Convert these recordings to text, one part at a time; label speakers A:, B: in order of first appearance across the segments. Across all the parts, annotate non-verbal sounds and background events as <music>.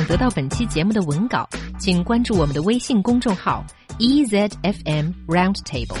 A: 想得到本期节目的文稿，请关注我们的微信公众号 “ezfm roundtable”。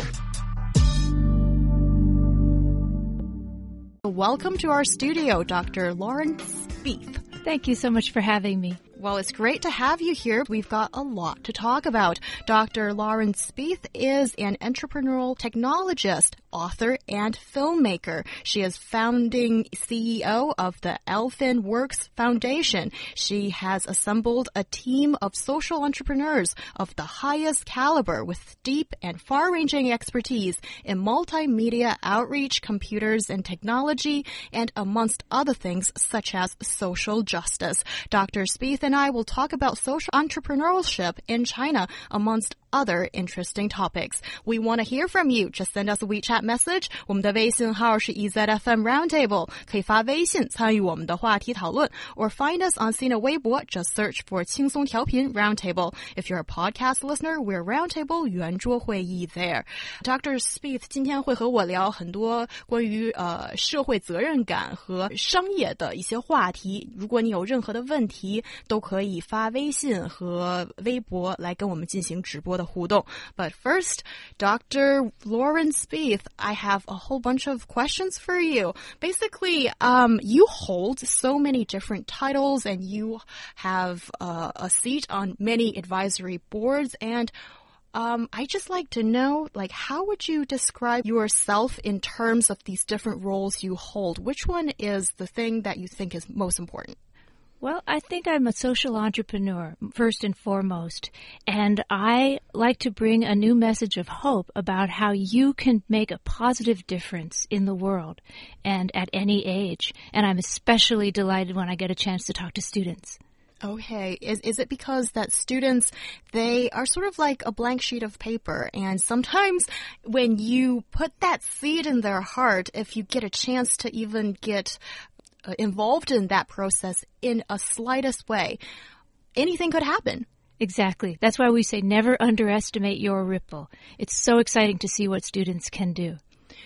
B: Welcome to our studio, Dr. Lauren Speeth.
C: Thank you so much for having me.
B: Well, it's great to have you here. We've got a lot to talk about. Dr. Lauren Speeth is an entrepreneurial technologist author, and filmmaker. She is founding CEO of the ElfenWorks Foundation. She has assembled a team of social entrepreneurs of the highest caliber with deep and far-ranging expertise in multimedia outreach, computers and technology, and amongst other things such as social justice. Dr. Speeth and I will talk about social entrepreneurship in China amongst other interesting topics. We want to hear from you. Just send us a WeChat Chat Message，我们的微信号是 ezfm roundtable，可以发微信参与我们的话题讨论，or find us on Sina 微博，just search for 轻松调频 roundtable。If you're a podcast listener，we're roundtable 圆桌会议 there。Dr. Speeth 今天会和我聊很多关于呃社会责任感和商业的一些话题。如果你有任何的问题，都可以发微信和微博来跟我们进行直播的互动。But first, Dr. Speeth, I have a whole bunch of questions for you. Basically, um, you hold so many different titles and you have uh, a seat on many advisory boards and um, I just like to know, like, how would you describe yourself in terms of these different roles you hold? Which one is the thing that you think is most important?
C: Well, I think I'm a social entrepreneur, first and foremost. And I like to bring a new message of hope about how you can make a positive difference in the world and at any age. And I'm especially delighted when I get a chance to talk to students.
B: Oh, okay. Is, is it because that students, they are sort of like a blank sheet of paper and sometimes when you put that seed in their heart, if you get a chance to even get Uh, involved in that process in a slightest way, anything could happen.
C: Exactly. That's why we say never underestimate your ripple. It's so exciting to see what students can do.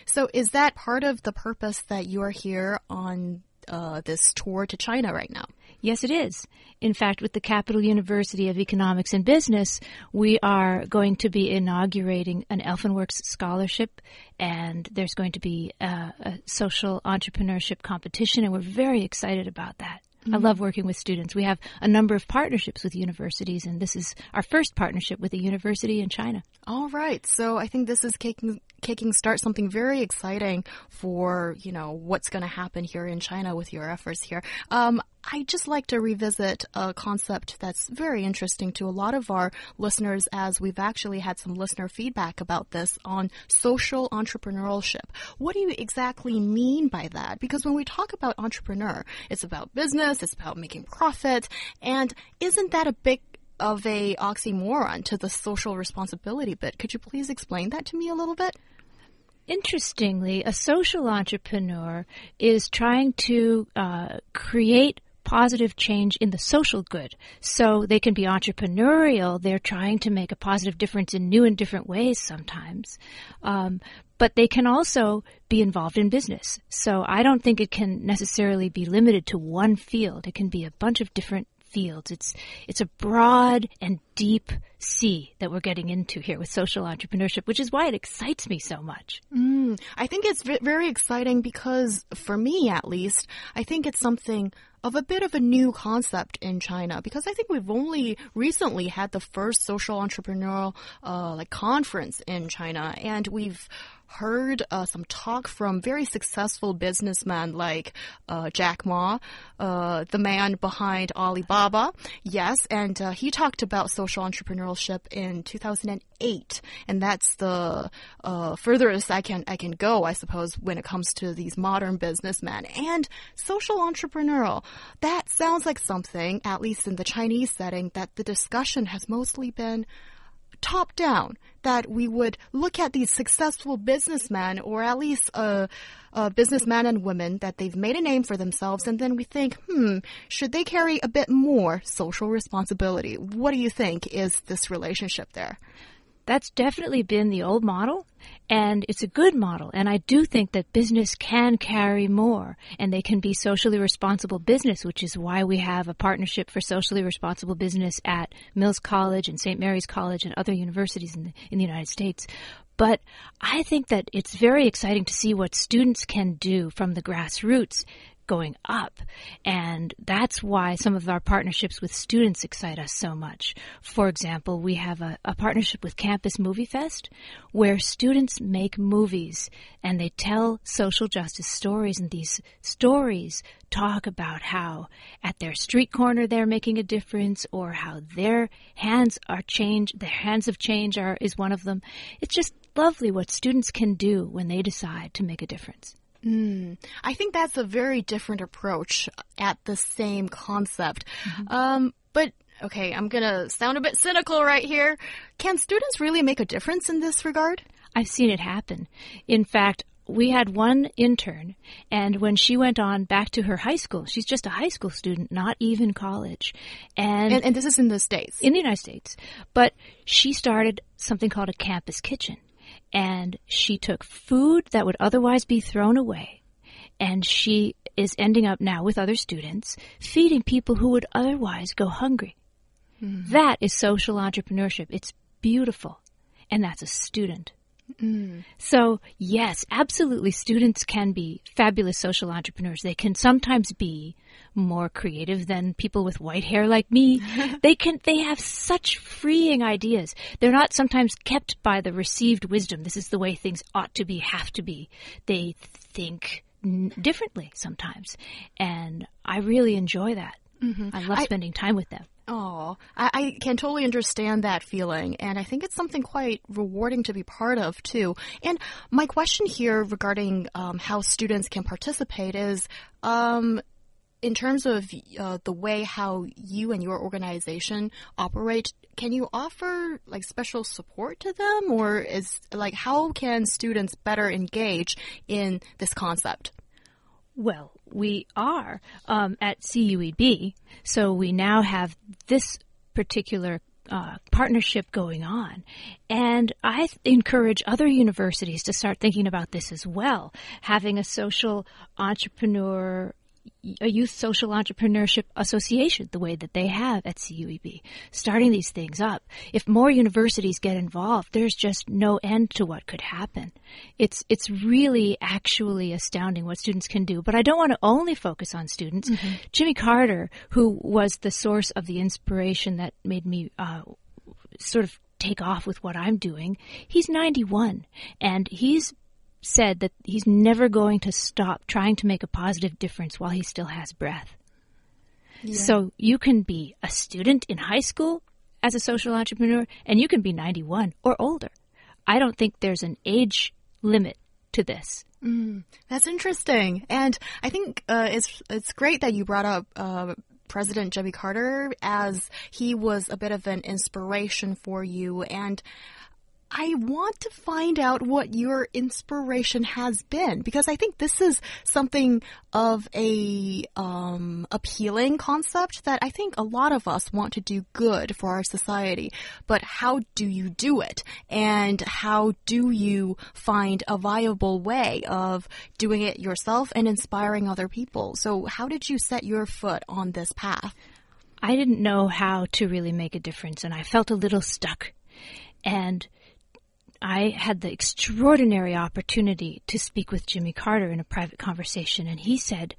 B: So is that part of the purpose that you are here on uh, this tour to China right now?
C: Yes, it is. In fact, with the Capital University of Economics and Business, we are going to be inaugurating an ElfenWorks scholarship, and there's going to be a, a social entrepreneurship competition, and we're very excited about that. I love working with students. We have a number of partnerships with universities, and this is our first partnership with a university in China.
B: All right. So I think this is kicking kicking start something very exciting for you know what's going to happen here in China with your efforts here. Um, I just like to revisit a concept that's very interesting to a lot of our listeners, as we've actually had some listener feedback about this on social entrepreneurship. What do you exactly mean by that? Because when we talk about entrepreneur, it's about business, it's about making profit, and isn't that a big of a oxymoron to the social responsibility bit? Could you please explain that to me a little bit?
C: Interestingly, a social entrepreneur is trying to uh, create positive change in the social good. So they can be entrepreneurial. They're trying to make a positive difference in new and different ways sometimes. Um, but they can also be involved in business. So I don't think it can necessarily be limited to one field. It can be a bunch of different fields. It's it's a broad and deep sea that we're getting into here with social entrepreneurship, which is why it excites me so much.
B: Mm, I think it's very exciting because, for me at least, I think it's something of a bit of a new concept in China because I think we've only recently had the first social entrepreneurial uh, like conference in China, and we've heard uh, some talk from very successful businessmen like uh, Jack Ma, uh, the man behind Alibaba. Yes, and uh, he talked about social entrepreneurship in 2008, and that's the uh, furthest I can I can go, I suppose, when it comes to these modern businessmen and social entrepreneurial. That sounds like something, at least in the Chinese setting, that the discussion has mostly been top down that we would look at these successful businessmen or at least uh, uh, businessmen and women that they've made a name for themselves and then we think hmm should they carry a bit more social responsibility? What do you think is this relationship there?
C: That's definitely been the old model and it's a good model. And i do think that business can carry more and they can be socially responsible business which is why we have a partnership for socially responsible business at mills college and st mary's college and other universities in the, in the united states. But I think that it's very exciting to see what students can do from the grassroots going up. And that's why some of our partnerships with students excite us so much. For example, we have a, a, partnership with Campus Movie Fest where students make movies and they tell social justice stories and these stories talk about how at their street corner they're making a difference or how their hands are changed, their hands of change are, is one of them. It's just lovely what students can do when they decide to make a difference.
B: Mm, I think that's a very different approach at the same concept. Mm -hmm. um, but okay, I'm gonna sound a bit cynical right here. Can students really make a difference in this regard?
C: I've seen it happen. In fact, we had one intern, and when she went on back to her high school, she's just a high school student, not even college.
B: And, and, and this is in the States?
C: In the United States. But she started something called a campus kitchen and she took food that would otherwise be thrown away and she is ending up now with other students feeding people who would otherwise go hungry. Mm. That is social entrepreneurship. It's beautiful. And that's a student. Mm. So, yes, absolutely, students can be fabulous social entrepreneurs. They can sometimes be more creative than people with white hair like me. <laughs> they can, they have such freeing ideas. They're not sometimes kept by the received wisdom. This is the way things ought to be, have to be. They think differently sometimes. And I really enjoy that. Mm-hmm. I love spending I, time with them.
B: Oh, I, I, can totally understand that feeling, and I think it's something quite rewarding to be part of too. And my question here regarding um, how students can participate is. Um, in terms of uh, the way how you and your organization operate, can you offer like special support to them, or is like how can students better engage in this concept?
C: Well, we are um, at CUEB, so we now have this particular uh, partnership going on. And I encourage other universities to start thinking about this as well, having a social entrepreneur a youth social entrepreneurship association the way that they have at CUEB, starting these things up. If more universities get involved, there's just no end to what could happen. It's it's really actually astounding what students can do. But I don't want to only focus on students. Mm-hmm. Jimmy Carter, who was the source of the inspiration that made me uh, sort of take off with what I'm doing, he's 91 and he's said that he's never going to stop trying to make a positive difference while he still has breath. Yeah. So you can be a student in high school as a social entrepreneur, and you can be 91 or older. I don't think there's an age limit to this.
B: Mm, that's interesting, and I think uh, it's it's great that you brought up uh, President Jimmy Carter as he was a bit of an inspiration for you, and I want to find out what your inspiration has been because I think this is something of a um, appealing concept that I think a lot of us want to do good for our society. But how do you do it? And how do you find a viable way of doing it yourself and inspiring other people? So how did you set your foot on this path?
C: I didn't know how to really make a difference and I felt a little stuck. And I had the extraordinary opportunity to speak with Jimmy Carter in a private conversation, and he said,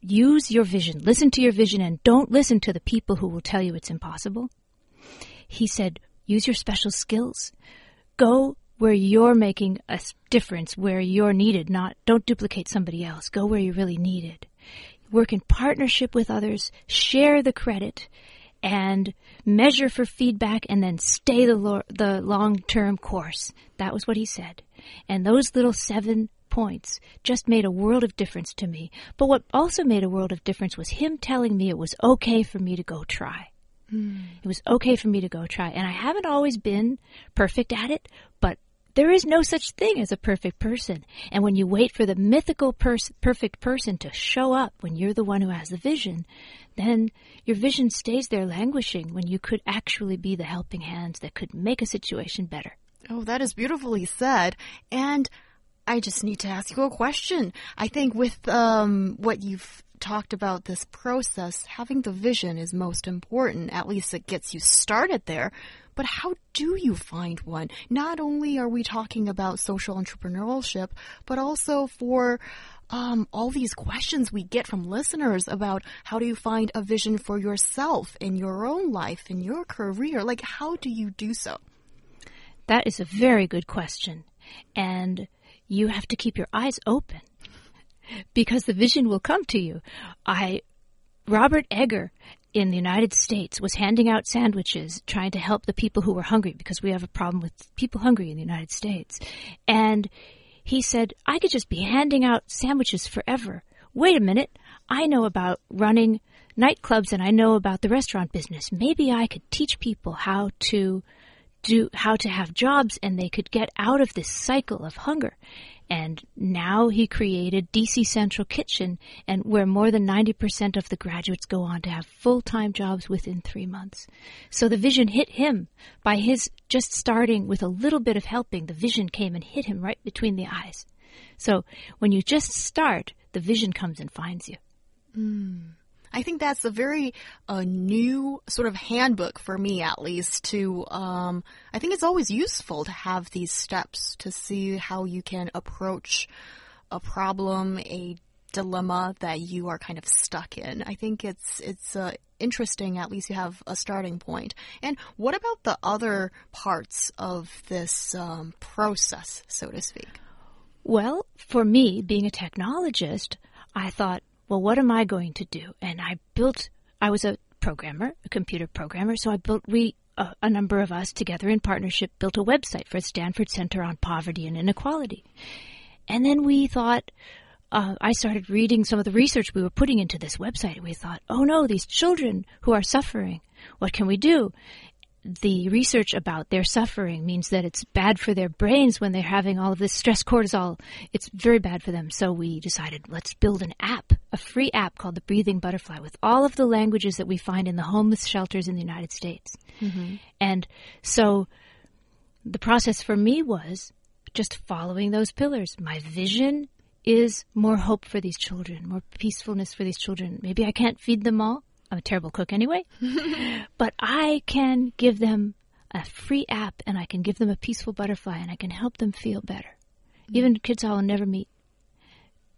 C: Use your vision, listen to your vision, and don't listen to the people who will tell you it's impossible. He said, Use your special skills. Go where you're making a difference, where you're needed, not don't duplicate somebody else. Go where you're really needed. Work in partnership with others, share the credit, and measure for feedback and then stay the, lo- the long-term course. That was what he said. And those little seven points just made a world of difference to me. But what also made a world of difference was him telling me it was okay for me to go try. Mm. It was okay for me to go try. And I haven't always been perfect at it, but there is no such thing as a perfect person. And when you wait for the mythical pers- perfect person to show up when you're the one who has the vision, then your vision stays there languishing when you could actually be the helping hands that could make a situation better.
B: Oh, that is beautifully said. And I just need to ask you a question. I think with um, what you've talked about this process, having the vision is most important. At least it gets you started there. But how do you find one? Not only are we talking about social entrepreneurship, but also for um, all these questions we get from listeners about how do you find a vision for yourself in your own life, in your career? Like, how do you do so?
C: That is a very good question. And you have to keep your eyes open because the vision will come to you. I, Robert Egger in the United States was handing out sandwiches trying to help the people who were hungry because we have a problem with people hungry in the United States. And he said, I could just be handing out sandwiches forever. Wait a minute. I know about running nightclubs and I know about the restaurant business. Maybe I could teach people how to do, how to have jobs and they could get out of this cycle of hunger. And now he created DC Central Kitchen, and where more than 90% of the graduates go on to have full time jobs within three months. So the vision hit him by his just starting with a little bit of helping. The vision came and hit him right between the eyes. So when you just start, the vision comes and finds you.
B: Mm. I think that's a very uh, new sort of handbook for me, at least. To um, I think it's always useful to have these steps to see how you can approach a problem, a dilemma that you are kind of stuck in. I think it's it's uh, interesting. At least you have a starting point. And what about the other parts of this um, process, so to speak?
C: Well, for me, being a technologist, I thought well, what am I going to do? And I built, I was a programmer, a computer programmer, so I built, we, uh, a number of us together in partnership built a website for Stanford Center on Poverty and Inequality. And then we thought, uh, I started reading some of the research we were putting into this website. We thought, oh no, these children who are suffering, what can we do? The research about their suffering means that it's bad for their brains when they're having all of this stress cortisol. It's very bad for them. So we decided let's build an app, a free app called the Breathing Butterfly with all of the languages that we find in the homeless shelters in the United States. Mm-hmm. And so the process for me was just following those pillars. My vision is more hope for these children, more peacefulness for these children. Maybe I can't feed them all. I'm a terrible cook anyway. <laughs> but I can give them a free app and I can give them a peaceful butterfly and I can help them feel better. Mm. Even kids I'll never meet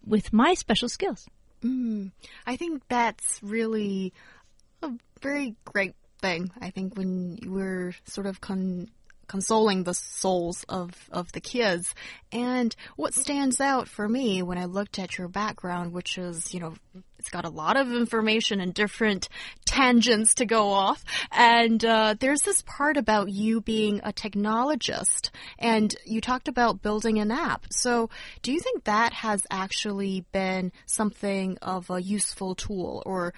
C: with my special skills.
B: Mm. I think that's really a very great thing. I think when we're sort of con consoling the souls of, of the kids. And what stands out for me when I looked at your background, which is, you know, it's got a lot of information and different tangents to go off. And uh, there's this part about you being a technologist, and you talked about building an app. So, do you think that has actually been something of a useful tool, or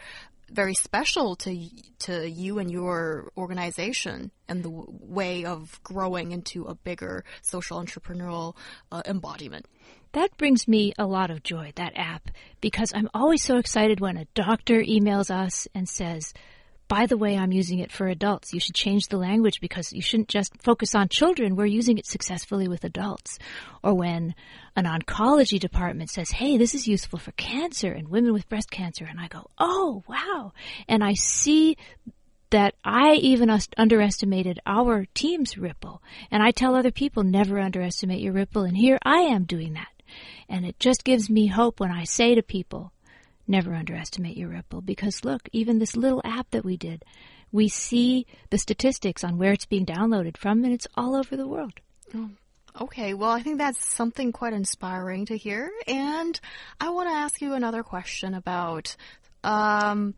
B: very special to to you and your organization and the way of growing into a bigger social entrepreneurial uh, embodiment.
C: That brings me a lot of joy, that app, because I'm always so excited when a doctor emails us and says, by the way, I'm using it for adults. You should change the language because you shouldn't just focus on children. We're using it successfully with adults. Or when an oncology department says, hey, this is useful for cancer and women with breast cancer. And I go, oh, wow. And I see that I even underestimated our team's ripple. And I tell other people, never underestimate your ripple. And here I am doing that. And it just gives me hope when I say to people, never underestimate your ripple because look, even this little app that we did, we see the statistics on where it's being downloaded from and it's all over the world.
B: Oh, okay, well, I think that's something quite inspiring to hear. And I want to ask you another question about. Um,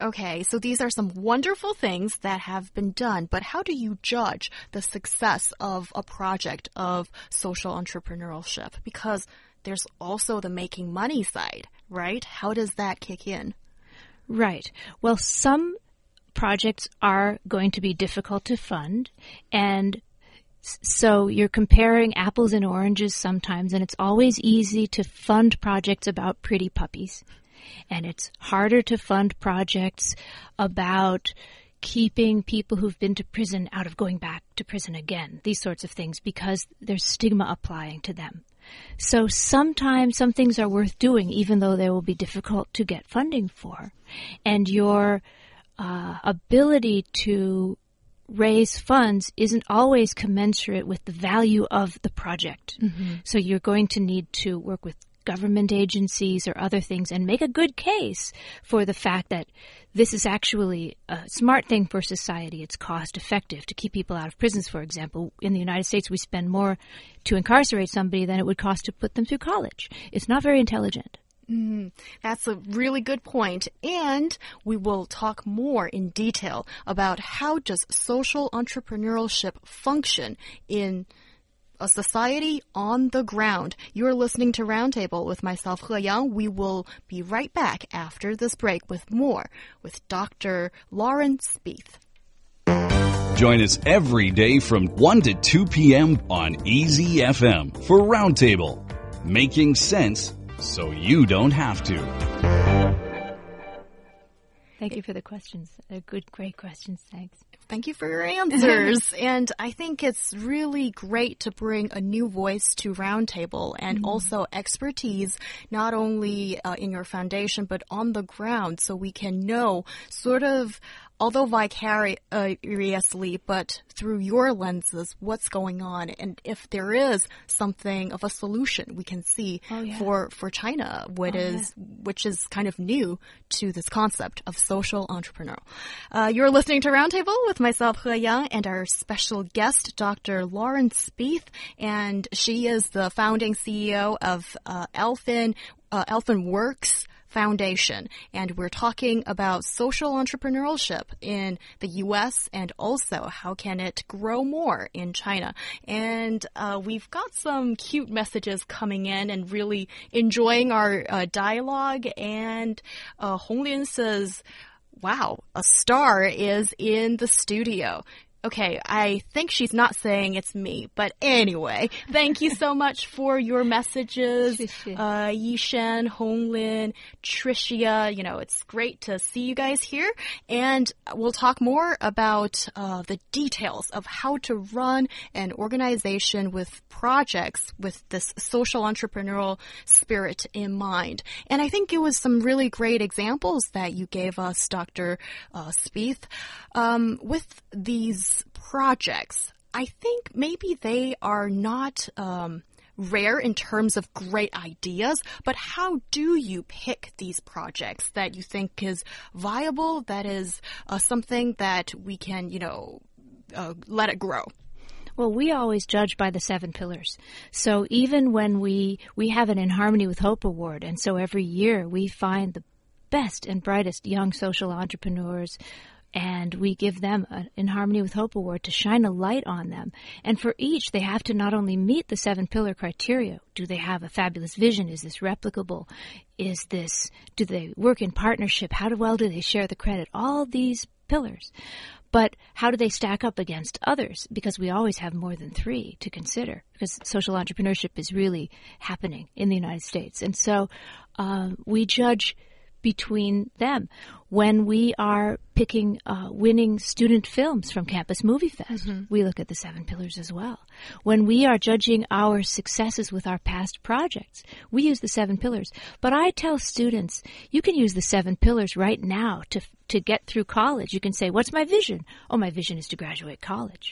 B: Okay, so these are some wonderful things that have been done, but how do you judge the success of a project of social entrepreneurship? Because there's also the making money side, right? How does that kick in?
C: Right. Well, some projects are going to be difficult to fund, and So you're comparing apples and oranges sometimes, and it's always easy to fund projects about pretty puppies. And it's harder to fund projects about keeping people who've been to prison out of going back to prison again, these sorts of things, because there's stigma applying to them. So sometimes some things are worth doing, even though they will be difficult to get funding for. And your uh, ability to raise funds isn't always commensurate with the value of the project. Mm-hmm. So you're going to need to work with government agencies or other things and make a good case for the fact that this is actually a smart thing for society. It's cost effective to keep people out of prisons, for example. In the United States, we spend more to incarcerate somebody than it would cost to put them through college. It's not very intelligent.
B: Mm, that's a really good point. And we will talk more in detail about how does social entrepreneurship function in a society on the ground. You're listening to Roundtable with myself, He Yang. We will be right back after this break with more with Dr. Lauren Speeth.
D: Join us every day from 1 to 2 p.m. on Easy FM for Roundtable, making sense so you don't have to.
C: Thank you for the questions. They're good, great questions. Thanks.
B: Thank you for your <laughs> answers. and I think it's really great to bring a new voice to Roundtable and mm -hmm. also expertise, not only uh, in your foundation, but on the ground, so we can know sort of although vicariously, but through your lenses, what's going on, and if there is something of a solution we can see oh, yeah. for for China, what oh, is, yeah. which is kind of new to this concept of social entrepreneur. Uh, you're listening to Roundtable with myself, He Yang, and our special guest, Dr. Lauren Speeth, and she is the founding CEO of uh, Elfen uh, ElfenWorks. Foundation. And we're talking about social entrepreneurship in the US and also how can it grow more in China. And uh, we've got some cute messages coming in and really enjoying our uh, dialogue. And uh, Honglin says, Wow, a star is in the studio. Okay, I think she's not saying it's me, but anyway, thank you so <laughs> much for your messages, uh, Yishan, Honglin, Tricia. You know, it's great to see you guys here, and we'll talk more about uh, the details of how to run an organization with projects with this social entrepreneurial spirit in mind. And I think it was some really great examples that you gave us, Dr. Uh, Speeth, um, with these projects, I think maybe they are not um, rare in terms of great ideas, but how do you pick these projects that you think is viable, that is uh, something that we can, you know, uh, let it grow?
C: Well, we always judge by the seven pillars. So even when we we have an In Harmony with Hope award, and so every year we find the best and brightest young social entrepreneurs and we give them In Harmony with Hope award to shine a light on them. And for each, they have to not only meet the seven pillar criteria. Do they have a fabulous vision? Is this replicable? Is this, do they work in partnership? How well do they share the credit? All these pillars. But how do they stack up against others? Because we always have more than three to consider, because social entrepreneurship is really happening in the United States. And so uh, we judge between them. When we are picking uh, winning student films from Campus Movie Fest, mm -hmm. we look at the seven pillars as well. When we are judging our successes with our past projects, we use the seven pillars. But I tell students, you can use the seven pillars right now to to get through college. You can say, "What's my vision?" "Oh, my vision is to graduate college."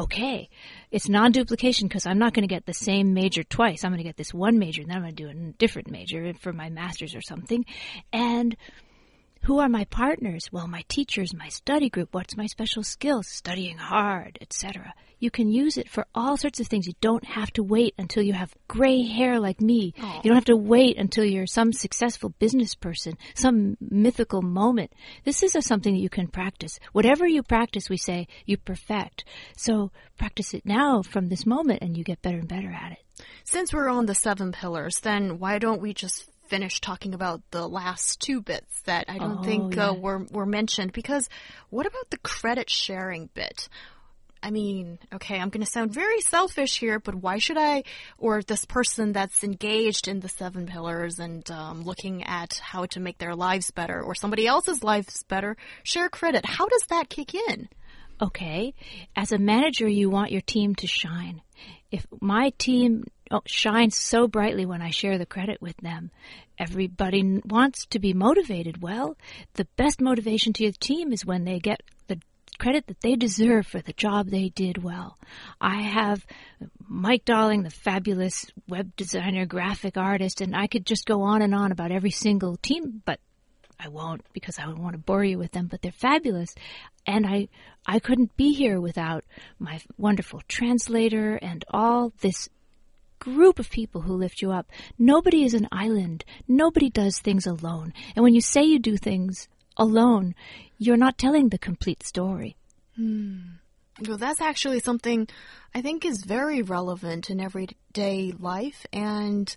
C: Okay, it's non duplication because I'm not going to get the same major twice. I'm going to get this one major, and then I'm going to do a different major for my master's or something. And who are my partners? Well, my teachers, my study group. What's my special skills? Studying hard, etc. You can use it for all sorts of things. You don't have to wait until you have gray hair like me. Aww. You don't have to wait until you're some successful business person, some mythical moment. This is a, something that you can practice. Whatever you practice, we say, you perfect. So practice it now from this moment and you get better and better at it.
B: Since we're on the seven pillars, then why don't we just finish talking about the last two bits that I don't oh, think uh, yeah. uh, were were mentioned because what about the credit sharing bit? I mean, okay, I'm going to sound very selfish here, but why should I, or this person that's engaged in the seven pillars and um, looking at how to make their lives better or somebody else's lives better, share credit? How does that kick in?
C: Okay. As a manager, you want your team to shine. If my team oh, shines so brightly when I share the credit with them, everybody wants to be motivated. Well, the best motivation to your team is when they get the credit that they deserve for the job they did well. I have Mike Darling, the fabulous web designer, graphic artist, and I could just go on and on about every single team, but I won't because I don't want to bore you with them, but they're fabulous. And I, I couldn't be here without my wonderful translator and all this group of people who lift you up. Nobody is an island. Nobody does things alone. And when you say you do things alone, you're not telling the complete story.
B: Hmm. Well, that's actually something I think is very relevant in everyday life. And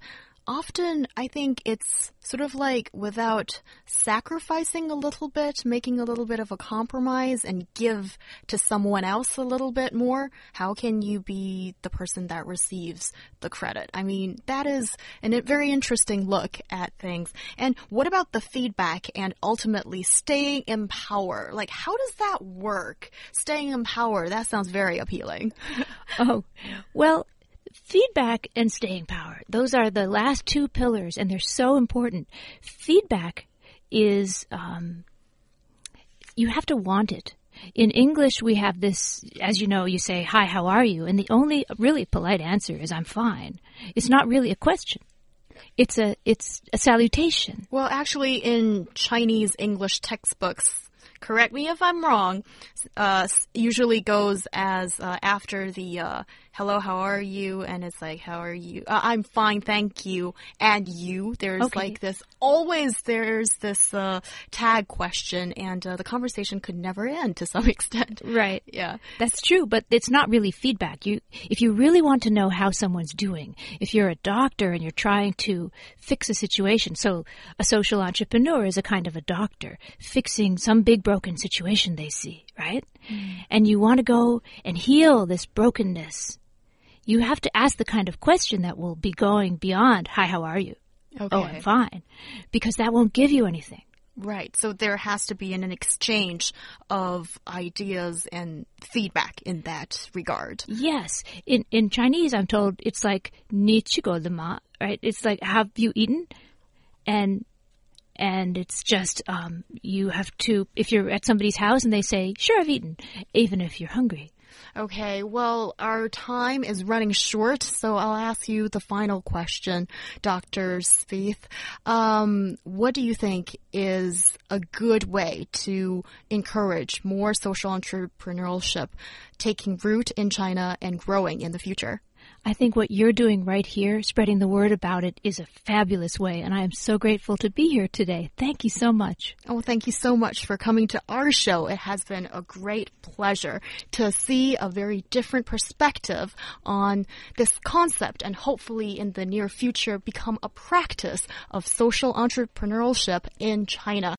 B: often I think it's sort of like without sacrificing a little bit, making a little bit of a compromise and give to someone else a little bit more, how can you be the person that receives the credit? I mean, that is a very interesting look at things. And what about the feedback and ultimately staying in power? Like, how does that work? Staying in power, that sounds very appealing. <laughs>
C: oh, well, feedback and staying power. Those are the last two pillars, and they're so important. Feedback is, um, you have to want it. In English, we have this, as you know, you say, Hi, how are you? And the only really polite answer is, I'm fine. It's not really a question. It's a, it's a salutation.
B: Well, actually, in Chinese English textbooks, correct me if I'm wrong, uh, usually goes as uh, after the uh, hello, how are you? And it's like, how are you? Uh, I'm fine, thank you. And you, there's okay. like this, always there's this uh, tag question, and uh, the conversation could never end to some <laughs> extent.
C: Right.
B: Yeah.
C: That's true, but it's not really feedback. You, if you really want to know how someone's doing, if you're a doctor and you're trying to fix a situation, so a social entrepreneur is a kind of a doctor fixing some big broken situation they see, right? Mm. And you want to go and heal this brokenness you have to ask the kind of question that will be going beyond, hi, how are you?
B: Okay.
C: Oh, I'm fine. Because that won't give you anything.
B: Right. So there has to be an, an exchange of ideas and feedback in that regard.
C: Yes. In in Chinese, I'm told it's like ni ma, right? It's like have you eaten? And and it's just um, you have to if you're at somebody's house and they say sure I've eaten, even if you're hungry.
B: Okay, well, our time is running short, so I'll ask you the final question, Dr. Speeth. Um, what do you think is a good way to encourage more social entrepreneurship taking root in China and growing in the future?
C: I think what you're doing right here, spreading the word about it, is a fabulous way, and I am so grateful to be here today. Thank you so much.
B: Oh, thank you so much for coming to our show. It has been a great pleasure to see a very different perspective on this concept and hopefully in the near future become a practice of social entrepreneurship in China.